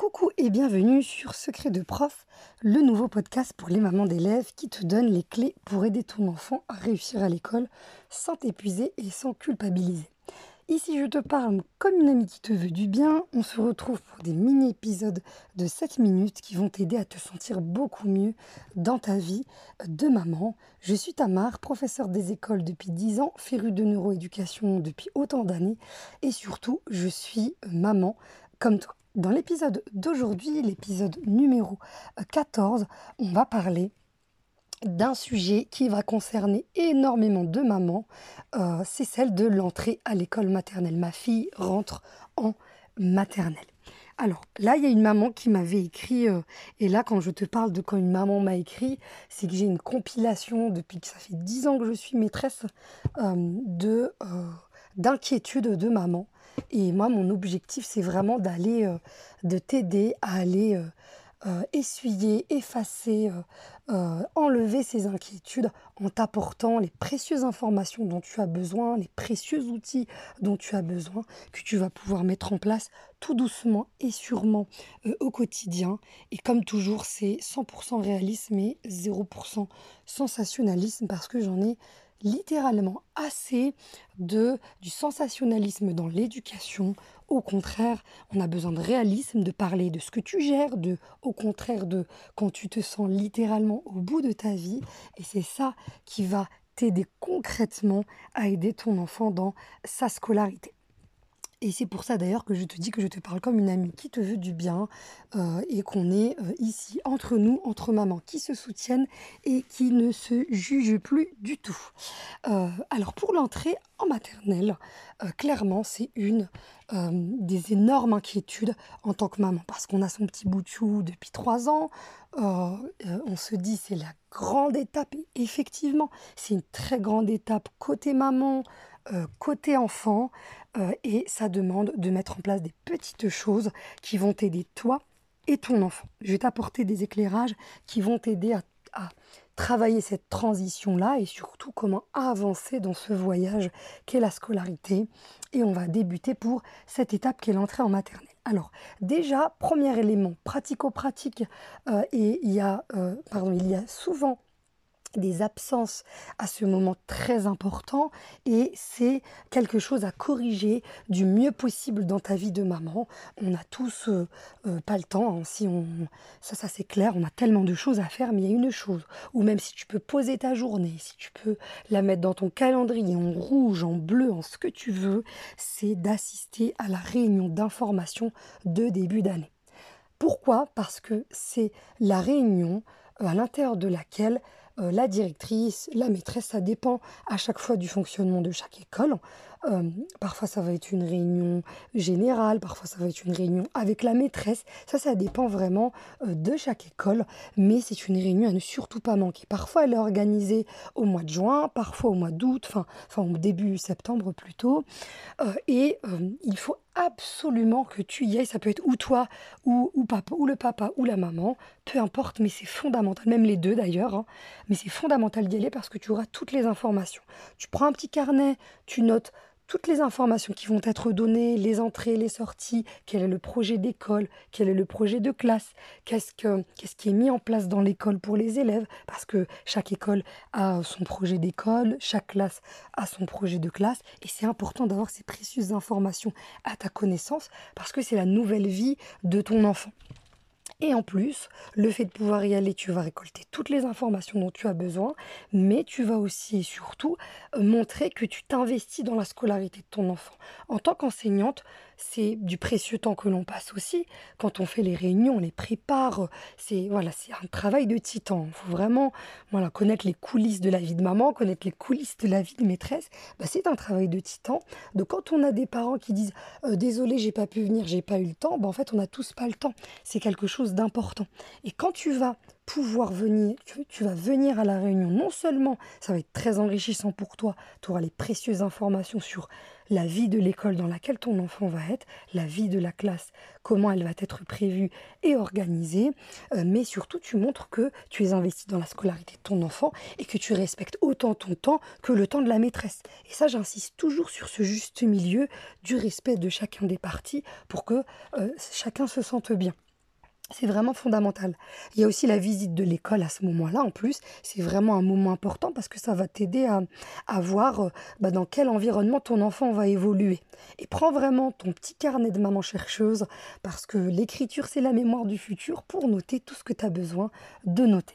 Coucou et bienvenue sur Secret de prof, le nouveau podcast pour les mamans d'élèves qui te donne les clés pour aider ton enfant à réussir à l'école sans t'épuiser et sans culpabiliser. Ici, je te parle comme une amie qui te veut du bien. On se retrouve pour des mini-épisodes de 7 minutes qui vont t'aider à te sentir beaucoup mieux dans ta vie de maman. Je suis Tamar, professeure des écoles depuis 10 ans, férue de neuroéducation depuis autant d'années et surtout, je suis maman comme toi. Dans l'épisode d'aujourd'hui, l'épisode numéro 14, on va parler d'un sujet qui va concerner énormément de mamans, euh, c'est celle de l'entrée à l'école maternelle. Ma fille rentre en maternelle. Alors là, il y a une maman qui m'avait écrit, euh, et là quand je te parle de quand une maman m'a écrit, c'est que j'ai une compilation depuis que ça fait 10 ans que je suis maîtresse euh, de d'inquiétude de maman. Et moi, mon objectif, c'est vraiment d'aller, de t'aider à aller euh, essuyer, effacer, euh, euh, enlever ces inquiétudes en t'apportant les précieuses informations dont tu as besoin, les précieux outils dont tu as besoin, que tu vas pouvoir mettre en place tout doucement et sûrement au quotidien. Et comme toujours, c'est 100% réalisme et 0% sensationnalisme parce que j'en ai littéralement assez de du sensationnalisme dans l'éducation. Au contraire, on a besoin de réalisme, de parler de ce que tu gères, de au contraire de quand tu te sens littéralement au bout de ta vie et c'est ça qui va t'aider concrètement à aider ton enfant dans sa scolarité. Et c'est pour ça d'ailleurs que je te dis que je te parle comme une amie qui te veut du bien euh, et qu'on est euh, ici entre nous, entre mamans qui se soutiennent et qui ne se jugent plus du tout. Euh, alors pour l'entrée en maternelle, clairement c'est une des énormes inquiétudes en tant que maman parce qu'on a son petit bout de chou depuis trois ans. on se dit c'est la grande étape et effectivement c'est une très grande étape côté maman, côté enfant. Euh, et ça demande de mettre en place des petites choses qui vont t'aider toi et ton enfant. Je vais t'apporter des éclairages qui vont t'aider à, travailler cette transition-là et surtout comment avancer dans ce voyage qu'est la scolarité. Et on va débuter pour cette étape qui est l'entrée en maternelle. Alors déjà, premier élément pratico-pratique, euh, et il y, a, euh, pardon, il y a souvent des absences à ce moment très important et c'est quelque chose à corriger du mieux possible dans ta vie de maman. On n'a tous euh, euh, pas le temps, hein. si on ça ça c'est clair, on a tellement de choses à faire, mais il y a une chose, ou même si tu peux poser ta journée, si tu peux la mettre dans ton calendrier en rouge, en bleu, en ce que tu veux, c'est d'assister à la réunion d'information de début d'année. Pourquoi? Parce que c'est la réunion euh, à l'intérieur de laquelle euh, la directrice, la maîtresse, ça dépend à chaque fois du fonctionnement de chaque école. Euh, parfois, ça va être une réunion générale, parfois, ça va être une réunion avec la maîtresse. Ça, ça dépend vraiment euh, de chaque école, mais c'est une réunion à ne surtout pas manquer. Parfois, elle est organisée au mois de juin, parfois au mois d'août, enfin, au début septembre plutôt. et il faut absolument que tu y ailles. Ça peut être ou toi, ou, ou, papa, ou le papa, ou la maman, peu importe, mais c'est fondamental, même les deux d'ailleurs, hein. mais c'est fondamental d'y aller parce que tu auras toutes les informations. Tu prends un petit carnet, tu notes toutes les informations qui vont être données, les entrées, les sorties, quel est le projet d'école, quel est le projet de classe, qu'est-ce, que, qu'est-ce qui est mis en place dans l'école pour les élèves, parce que chaque école a son projet d'école, chaque classe a son projet de classe, et c'est important d'avoir ces précieuses informations à ta connaissance, parce que c'est la nouvelle vie de ton enfant. Et en plus, le fait de pouvoir y aller, tu vas récolter toutes les informations dont tu as besoin, mais tu vas aussi et surtout euh, montrer que tu t'investis dans la scolarité de ton enfant. En tant qu'enseignante, c'est du précieux temps que l'on passe aussi. Quand on fait les réunions, on les prépare. C'est voilà, c'est un travail de titan. Il faut vraiment voilà, connaître les coulisses de la vie de maman, connaître les coulisses de la vie de maîtresse. Bah, c'est un travail de titan. Donc quand on a des parents qui disent euh, désolé, j'ai pas pu venir, j'ai pas eu le temps, bah, en fait, on n'a tous pas le temps. C'est quelque chose d'important. Et quand tu vas pouvoir venir, tu, vas venir à la réunion, non seulement ça va être très enrichissant pour toi, tu auras les précieuses informations sur la vie de l'école dans laquelle ton enfant va être, la vie de la classe, comment elle va être prévue et organisée, euh, mais surtout tu montres que tu es investi dans la scolarité de ton enfant et que tu respectes autant ton temps que le temps de la maîtresse. Et ça, j'insiste toujours sur ce juste milieu du respect de chacun des parties pour que euh, chacun se sente bien. C'est vraiment fondamental. Il y a aussi la visite de l'école à ce moment-là, en plus. C'est vraiment un moment important parce que ça va t'aider à, voir euh, bah, dans quel environnement ton enfant va évoluer. Et prends vraiment ton petit carnet de maman chercheuse parce que l'écriture, c'est la mémoire du futur pour noter tout ce que tu as besoin de noter.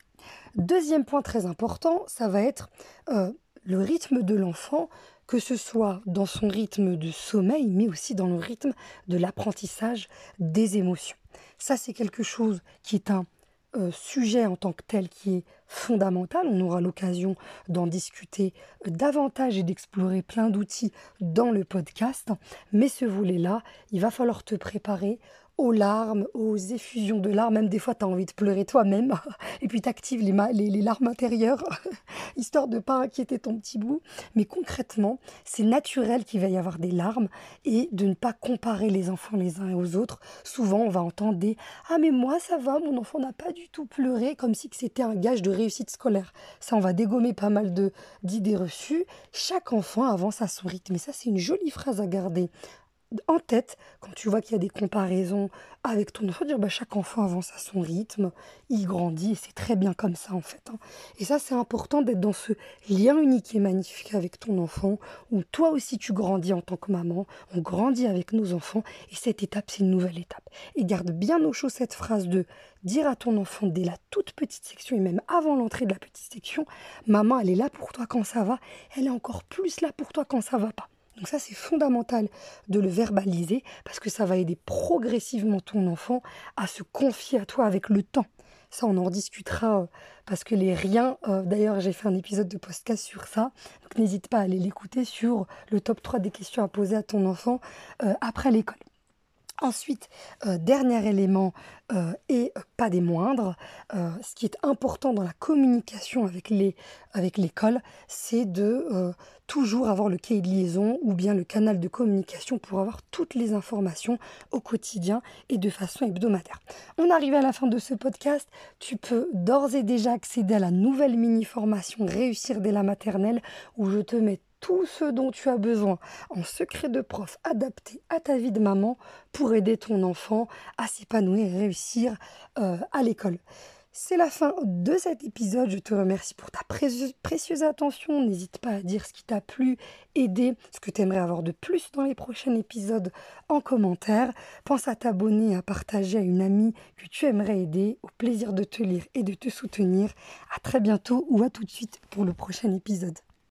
Deuxième point très important, ça va être euh, le rythme de l'enfant que ce soit dans son rythme de sommeil, mais aussi dans le rythme de l'apprentissage des émotions. Ça, c'est quelque chose qui est un euh, sujet en tant que tel qui est fondamental. On aura l'occasion d'en discuter davantage et d'explorer plein d'outils dans le podcast. Mais ce volet-là, il va falloir te préparer aux larmes, aux effusions de larmes. Même des fois, tu as envie de pleurer toi-même. Et puis, tu actives les, les, larmes intérieures, histoire de pas inquiéter ton petit bout. Mais concrètement, c'est naturel qu'il va y avoir des larmes et de ne pas comparer les enfants les uns aux autres. Souvent, on va entendre des Ah, mais moi, ça va, mon enfant n'a pas du tout pleuré, comme si c'était un gage de réussite scolaire. Ça, on va dégommer pas mal d'idées reçues. Chaque enfant avance à son rythme. Et ça, c'est une jolie phrase à garder en tête quand tu vois qu'il y a des comparaisons avec ton enfant, dire bah, chaque enfant avance à son rythme, il grandit et c'est très bien comme ça en fait. Hein. Et ça c'est important d'être dans ce lien unique et magnifique avec ton enfant où toi aussi tu grandis en tant que maman, on grandit avec nos enfants et cette étape c'est une nouvelle étape. Et garde bien au chaud cette phrase de dire à ton enfant dès la toute petite section et même avant l'entrée de la petite section, maman elle est là pour toi quand ça va, elle est encore plus là pour toi quand ça va pas. Donc ça, c'est fondamental de le verbaliser parce que ça va aider progressivement ton enfant à se confier à toi avec le temps. Ça, on en discutera euh, parce que les riens, euh, d'ailleurs, j'ai fait un épisode de podcast sur ça. Donc n'hésite pas à aller l'écouter sur le top 3 des questions à poser à ton enfant euh, après l'école. Ensuite, dernier élément et pas des moindres, ce qui est important dans la communication avec l'école, c'est de toujours avoir le cahier de liaison ou bien le canal de communication pour avoir toutes les informations au quotidien et de façon hebdomadaire. On arrive à la fin de ce podcast. Tu peux d'ores et déjà accéder à la nouvelle mini-formation Réussir dès la maternelle où je te mets tout ce dont tu as besoin en secret de prof adapté à ta vie de maman pour aider ton enfant à s'épanouir et réussir euh, à l'école. C'est la fin de cet épisode. Je te remercie pour ta précieuse, attention. N'hésite pas à dire ce qui t'a plu, aidé, ce que tu aimerais avoir de plus dans les prochains épisodes en commentaire. Pense à t'abonner, à partager à une amie que tu aimerais aider. Au plaisir de te lire et de te soutenir. À très bientôt ou à tout de suite pour le prochain épisode.